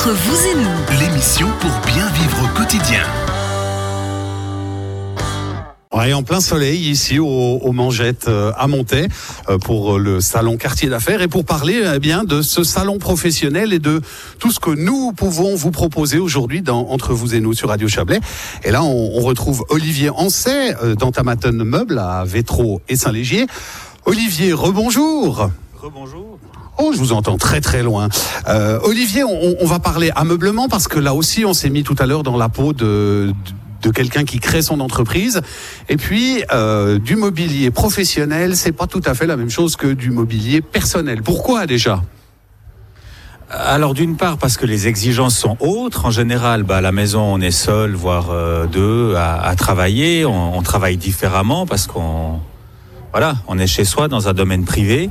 Entre vous et nous, l'émission pour bien vivre au quotidien. Ouais, en plein soleil ici au, au Mangettes euh, à Montaix euh, pour le salon quartier d'affaires et pour parler eh bien de ce salon professionnel et de tout ce que nous pouvons vous proposer aujourd'hui dans entre vous et nous sur Radio Chablais. Et là, on, on retrouve Olivier Ancet euh, dans Tamaton Meubles à Vétro et Saint-Légier. Olivier, rebonjour. Rebonjour. Oh, je vous entends très très loin. Euh, Olivier, on, va parler ameublement parce que là aussi, on s'est mis tout à l'heure dans la peau de, de, quelqu'un qui crée son entreprise. Et puis, euh, du mobilier professionnel, c'est pas tout à fait la même chose que du mobilier personnel. Pourquoi déjà? Alors d'une part parce que les exigences sont autres. En général, bah, à la maison on est seul, voire euh, deux à, travailler. On travaille différemment parce qu'on voilà, on est chez soi dans un domaine privé.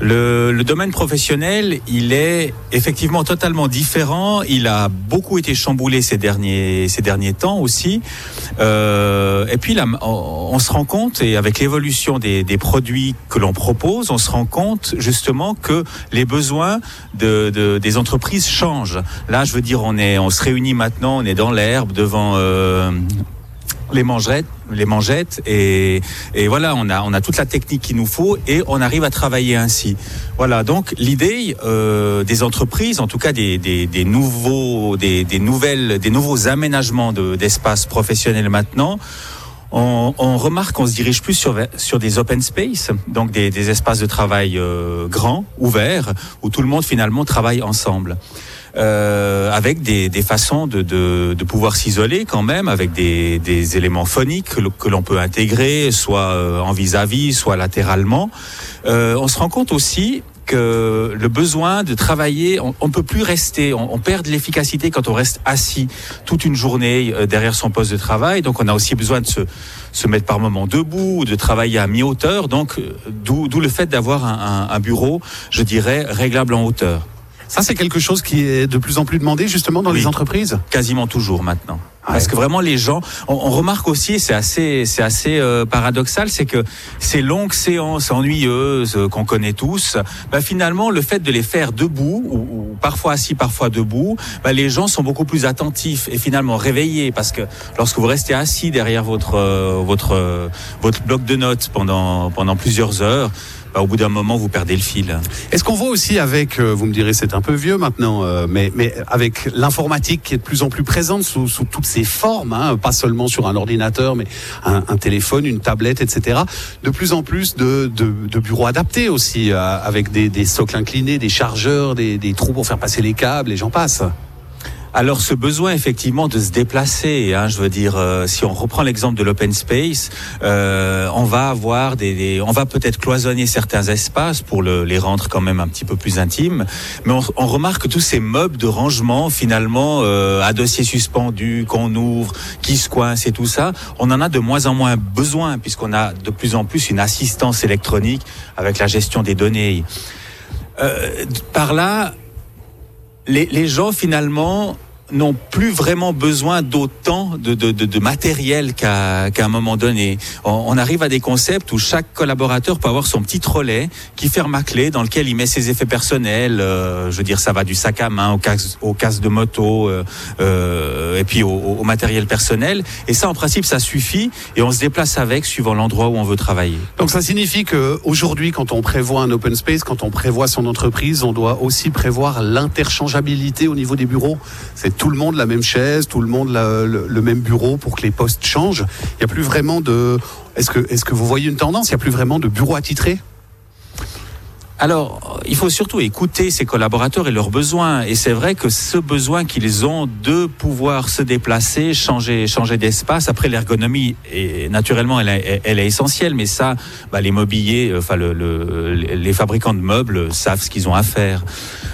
Le, le, domaine professionnel, il est effectivement totalement différent. Il a beaucoup été chamboulé ces derniers ces derniers temps aussi. Euh, et puis là, on, se rend compte et avec l'évolution des, des, produits que l'on propose, on se rend compte justement que les besoins de, de, des entreprises changent. Là, je veux dire, on est on se réunit maintenant, on est dans l'herbe devant. Euh, les mangerettes, les mangettes et, et voilà, on a, on a toute la technique qu'il nous faut et on arrive à travailler ainsi. Voilà, donc l'idée euh, des entreprises, en tout cas des, des, des nouveaux, des, des, nouvelles, des nouveaux aménagements d'espaces de, professionnels maintenant. On, on, remarque qu'on se dirige plus sur, sur des open space, donc des, des espaces de travail euh, grands, ouverts, où tout le monde finalement travaille ensemble. Euh, avec des, des façons de, de, de pouvoir s'isoler quand même, avec des, des éléments phoniques que, l'on peut intégrer, soit euh, en vis-à-vis, -vis, soit latéralement. Euh, on se rend compte aussi que le besoin de travailler, on ne peut plus rester, on, on perd de l'efficacité quand on reste assis toute une journée euh, derrière son poste de travail. Donc on a aussi besoin de se, se mettre par moment debout, de travailler à mi-hauteur. Donc euh, d'où le fait d'avoir un, un, un bureau, je dirais, réglable en hauteur. Ça, c'est quelque chose qui est de plus en plus demandé justement dans oui, les entreprises? Quasiment toujours maintenant. Parce que vraiment les gens, on, on remarque aussi, c'est assez, c'est assez euh, paradoxal, c'est que ces longues séances ennuyeuses euh, qu'on connaît tous, bah, finalement le fait de les faire debout ou, ou parfois assis, parfois debout, bah, les gens sont beaucoup plus attentifs et finalement réveillés parce que lorsque vous restez assis derrière votre euh, votre votre bloc de notes pendant pendant plusieurs heures, bah, au bout d'un moment, vous perdez le fil. Est-ce qu'on voit aussi avec, euh, vous me direz, c'est un peu vieux maintenant, euh, mais, mais avec l'informatique qui est de plus en plus présente sous, sous toutes ses formes, hein, pas seulement sur un ordinateur, mais un, un, téléphone, une tablette, etc. De plus en plus de, de, de bureaux adaptés aussi, euh, avec des, des, socles inclinés, des chargeurs, des, des trous pour faire passer les câbles, et j'en passe. Alors ce besoin effectivement de se déplacer, hein, je veux dire, euh, si on reprend l'exemple de l'open space, euh, on va avoir des, des on va peut-être cloisonner certains espaces pour le, les rendre quand même un petit peu plus intimes, mais on, on remarque que tous ces meubles de rangement finalement euh, à dossier suspendu qu'on ouvre, qui se coince et tout ça, on en a de moins en moins besoin puisqu'on a de plus en plus une assistance électronique avec la gestion des données. Euh, par là, les, les gens finalement n'ont plus vraiment besoin d'autant de, matériel qu'à qu un moment donné. On, arrive à des concepts où chaque collaborateur peut avoir son petit trolley qui ferme à clé dans lequel il met ses effets personnels. Euh, je veux dire, ça va du sac à main au casque de moto euh, euh, et puis au, au, matériel personnel. Et ça, en principe, ça suffit et on se déplace avec suivant l'endroit où on veut travailler. Donc ça signifie qu'aujourd'hui, quand on prévoit un open space, quand on prévoit son entreprise, on doit aussi prévoir l'interchangeabilité au niveau des bureaux. C'est tout le monde la même chaise, tout le monde le, même bureau pour que les postes changent. Il n'y a plus vraiment de. Est-ce que, est que vous voyez une tendance? Il n'y a plus vraiment de bureaux attitrés? Alors, il faut surtout écouter ses collaborateurs et leurs besoins. Et c'est vrai que ce besoin qu'ils ont de pouvoir se déplacer, changer, changer d'espace. Après, l'ergonomie, est, naturellement, elle est, elle est, essentielle. Mais ça, bah, les mobiliers, enfin, le, le, les fabricants de meubles savent ce qu'ils ont à faire.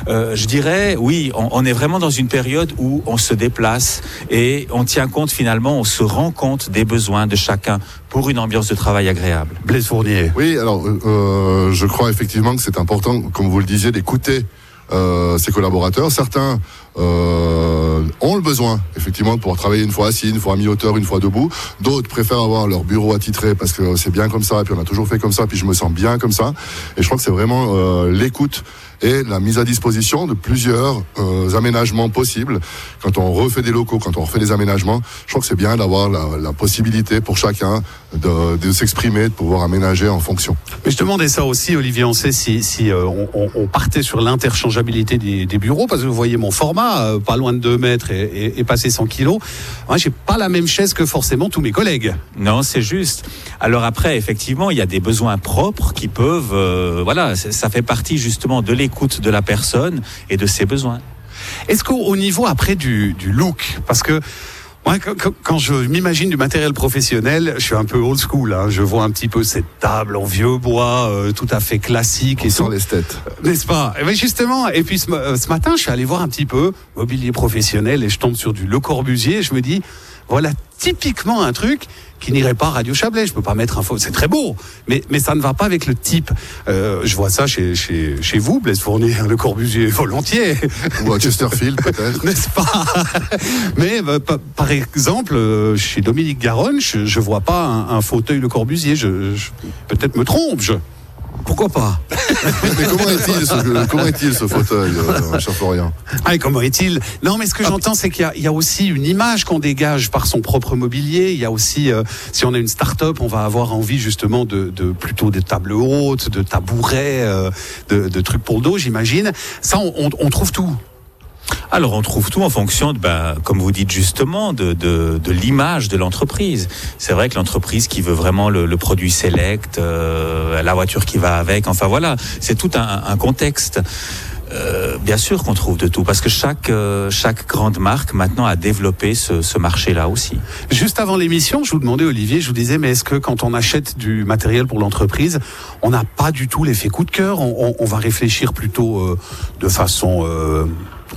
Euh, je dirais, oui, on, on, est vraiment dans une période où on se déplace et on tient compte finalement, on se rend compte des besoins de chacun pour une ambiance de travail agréable. Blaise Fournier. Oui, alors euh, je crois effectivement que c'est important, comme vous le disiez, d'écouter euh, ses collaborateurs. Certains euh, ont le besoin, effectivement, de pouvoir travailler une fois assis, une fois à mi-hauteur, une fois debout. D'autres préfèrent avoir leur bureau attitré parce que c'est bien comme ça, puis on a toujours fait comme ça, puis je me sens bien comme ça. Et je crois que c'est vraiment euh, l'écoute et la mise à disposition de plusieurs euh, aménagements possibles. Quand on refait des locaux, quand on refait des aménagements, je crois que c'est bien d'avoir la, la, possibilité pour chacun de, de s'exprimer, de pouvoir aménager en fonction. Mais je demandais ça aussi, Olivier on sait si, si euh, on, on, partait sur l'interchangeabilité des, des, bureaux, parce que vous voyez mon format, euh, pas loin de 2 mètres et, et, et passer 100 kilos. Moi, j'ai pas la même chaise que forcément tous mes collègues. Non, c'est juste. Alors après, effectivement, il y a des besoins propres qui peuvent, euh, voilà, ça fait partie justement de l'écoute de la personne et de ses besoins. Est-ce qu'au niveau après du, du look, parce que moi, quand je m'imagine du matériel professionnel, je suis un peu old school. Hein. Je vois un petit peu cette table en vieux bois, euh, tout à fait classique. On et sent l'esthète. N'est-ce pas? Mais justement, et puis ce, euh, ce, matin, je suis allé voir un petit peu mobilier professionnel et je tombe sur du Le Corbusier. Et je me dis, voilà typiquement un truc qui n'irait pas à Radio Chablais. Je peux pas mettre un faux. C'est très beau, mais, mais ça ne va pas avec le type. Euh, je vois ça chez, chez, chez vous, Blaise Fournier, le Corbusier volontiers. Ou à Chesterfield, peut-être. N'est-ce pas? Mais euh, par exemple, euh, chez Dominique Garonne, je, je vois pas un, un fauteuil Le Corbusier. Je, je peut-être me trompe. Je, pourquoi pas Mais comment est-il ce, comment est ce fauteuil, euh, cher Florian? Ah, Comment est-il? Non, mais ce que j'entends, c'est qu'il y, y, a aussi une image qu'on dégage par son propre mobilier. Il y a aussi, euh, si on est une start-up, on va avoir envie justement de, de plutôt des tables hautes, de tabourets, euh, de, de, trucs pour le dos, j'imagine. Ça, on, on, on trouve tout. Alors on trouve tout en fonction, de, ben, comme vous dites justement, de, de, de l'image de l'entreprise. C'est vrai que l'entreprise qui veut vraiment le, le produit select, euh, la voiture qui va avec, enfin voilà, c'est tout un, un contexte. Euh, bien sûr qu'on trouve de tout, parce que chaque, euh, chaque grande marque maintenant a développé ce, ce marché-là aussi. Juste avant l'émission, je vous demandais, Olivier, je vous disais, mais est-ce que quand on achète du matériel pour l'entreprise, on n'a pas du tout l'effet coup de cœur? On, on, on, va réfléchir plutôt euh, de façon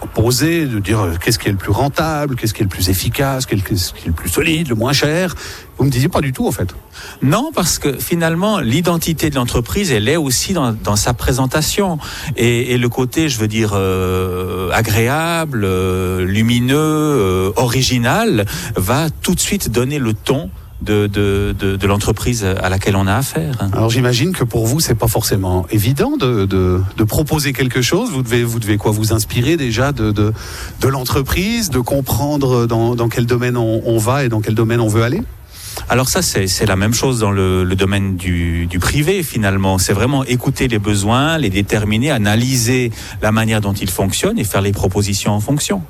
euh, poser, de dire qu'est-ce qui est le plus rentable, qu'est-ce qui est le plus efficace, qu'est-ce qui est le plus solide, le moins cher. Vous me disiez pas du tout en fait. Non, parce que finalement, l'identité de l'entreprise, elle est aussi dans, dans sa présentation. Et, et, le côté, je veux dire, euh, agréable, euh, lumineux, euh, original, va tout de suite donner le ton de, de, de, de l'entreprise à laquelle on a affaire. Alors j'imagine que pour vous, c'est pas forcément évident de, de, de, proposer quelque chose. Vous devez, vous devez quoi Vous inspirer déjà de, de, de l'entreprise, de comprendre dans, dans quel domaine on, on va et dans quel domaine on veut aller? Alors ça, c'est la même chose dans le, le domaine du, du, privé, finalement. C'est vraiment écouter les besoins, les déterminer, analyser la manière dont ils fonctionnent et faire les propositions en fonction.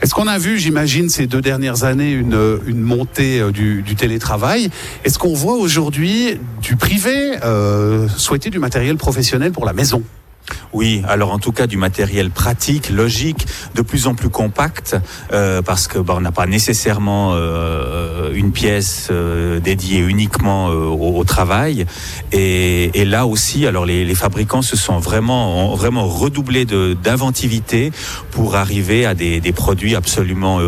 Est-ce qu'on a vu, j'imagine, ces deux dernières années, une, une montée euh, du, du télétravail? Est-ce qu'on voit aujourd'hui du privé euh, souhaiter du matériel professionnel pour la maison? Oui, alors en tout cas du matériel pratique, logique, de plus en plus compact, euh, parce que bah, on n'a pas nécessairement euh, une pièce euh, dédiée uniquement au, au, travail. Et, et, là aussi, alors les, les, fabricants se sont vraiment ont vraiment redoublé d'inventivité pour arriver à des, des produits absolument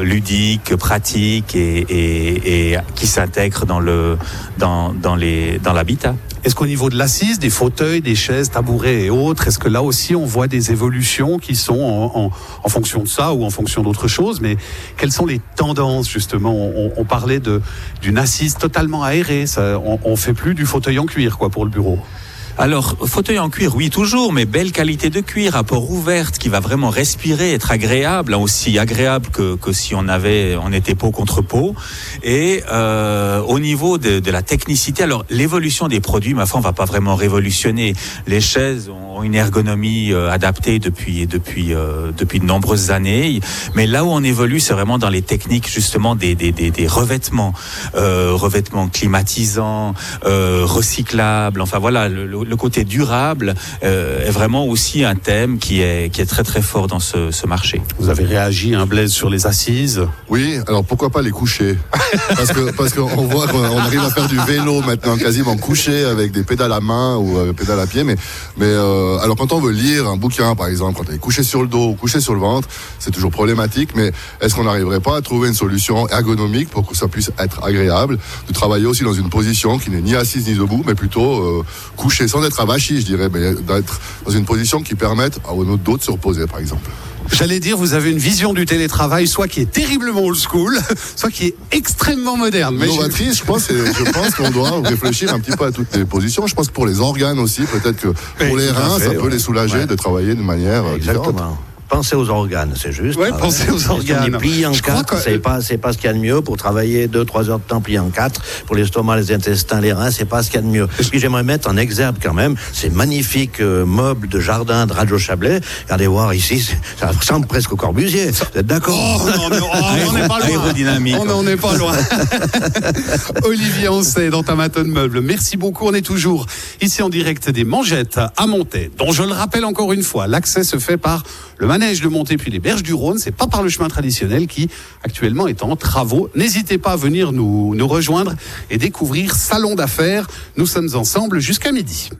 ludiques, pratiques et, et, et qui s'intègrent dans le dans, dans les dans l'habitat. Est-ce qu'au niveau de l'assise, des fauteuils, des chaises, tabourets et autres, est-ce que là aussi on voit des évolutions qui sont en, en, en fonction de ça ou en fonction d'autre chose Mais quelles sont les tendances justement? On, on, parlait d'une assise totalement aérée. Ça, on, on fait plus du fauteuil en cuir quoi pour le bureau. Alors, fauteuil en cuir, oui, toujours, mais belle qualité de cuir, à port ouverte, qui va vraiment respirer, être agréable, aussi agréable que, que si on avait, on était peau contre peau. Et euh, au niveau de, de, la technicité, alors l'évolution des produits, ma foi, on va pas vraiment révolutionner. Les chaises ont une ergonomie euh, adaptée depuis depuis euh, depuis de nombreuses années, mais là où on évolue, c'est vraiment dans les techniques justement des des, des, des revêtements, euh, revêtements climatisants, euh, recyclables. Enfin voilà. Le, le côté durable euh, est vraiment aussi un thème qui est, qui est très très fort dans ce, ce marché. Vous avez réagi un blaise sur les assises Oui, alors pourquoi pas les coucher? Parce que parce qu'on voit qu'on arrive à faire du vélo maintenant quasiment couché avec des pédales à main ou avec pédales à pied, mais mais euh, alors quand on veut lire un bouquin par exemple, quand on est couché sur le dos ou couché sur le ventre, c'est toujours problématique. Mais est-ce qu'on n'arriverait pas à trouver une solution ergonomique pour que ça puisse être agréable de travailler aussi dans une position qui n'est ni assise ni debout, mais plutôt euh, couché sans être avachi, je dirais, mais d'être dans une position qui permette à notre dos de se reposer, par exemple. J'allais dire, vous avez une vision du télétravail, soit qui est terriblement old school, soit qui est extrêmement moderne. Mais Novatrice, je pense, je pense qu'on doit réfléchir un petit peu à toutes les positions. Je pense que pour les organes aussi, peut-être que pour les reins, ça peut les soulager de travailler de manière euh, Exactement. différente pensez aux organes, c'est juste. Oui, pensez aux organes. plié en quatre, c'est pas, c'est pas ce qu'il y a de mieux pour travailler deux, trois heures de temps plié en quatre. Pour l'estomac, les intestins, les reins, c'est pas ce qu'il y a de mieux. Puis j'aimerais mettre en exergue quand même ces magnifiques euh, meubles de jardin de Radio Chablais. Regardez voir ici, ça ressemble presque au Corbusier. Vous êtes d'accord oh, non, oh, on n'est pas loin. On n'en est pas loin. Olivier Ancet dans Tamaton Meubles. Merci beaucoup. On est toujours ici en direct des Mangettes à Montaix, dont je le rappelle encore une fois, l'accès se fait par le manège de Monté puis les berges du Rhône. C'est pas par le chemin traditionnel qui actuellement est en travaux. N'hésitez pas à venir nous, nous rejoindre et découvrir Salon d'affaires. Nous sommes ensemble jusqu'à midi.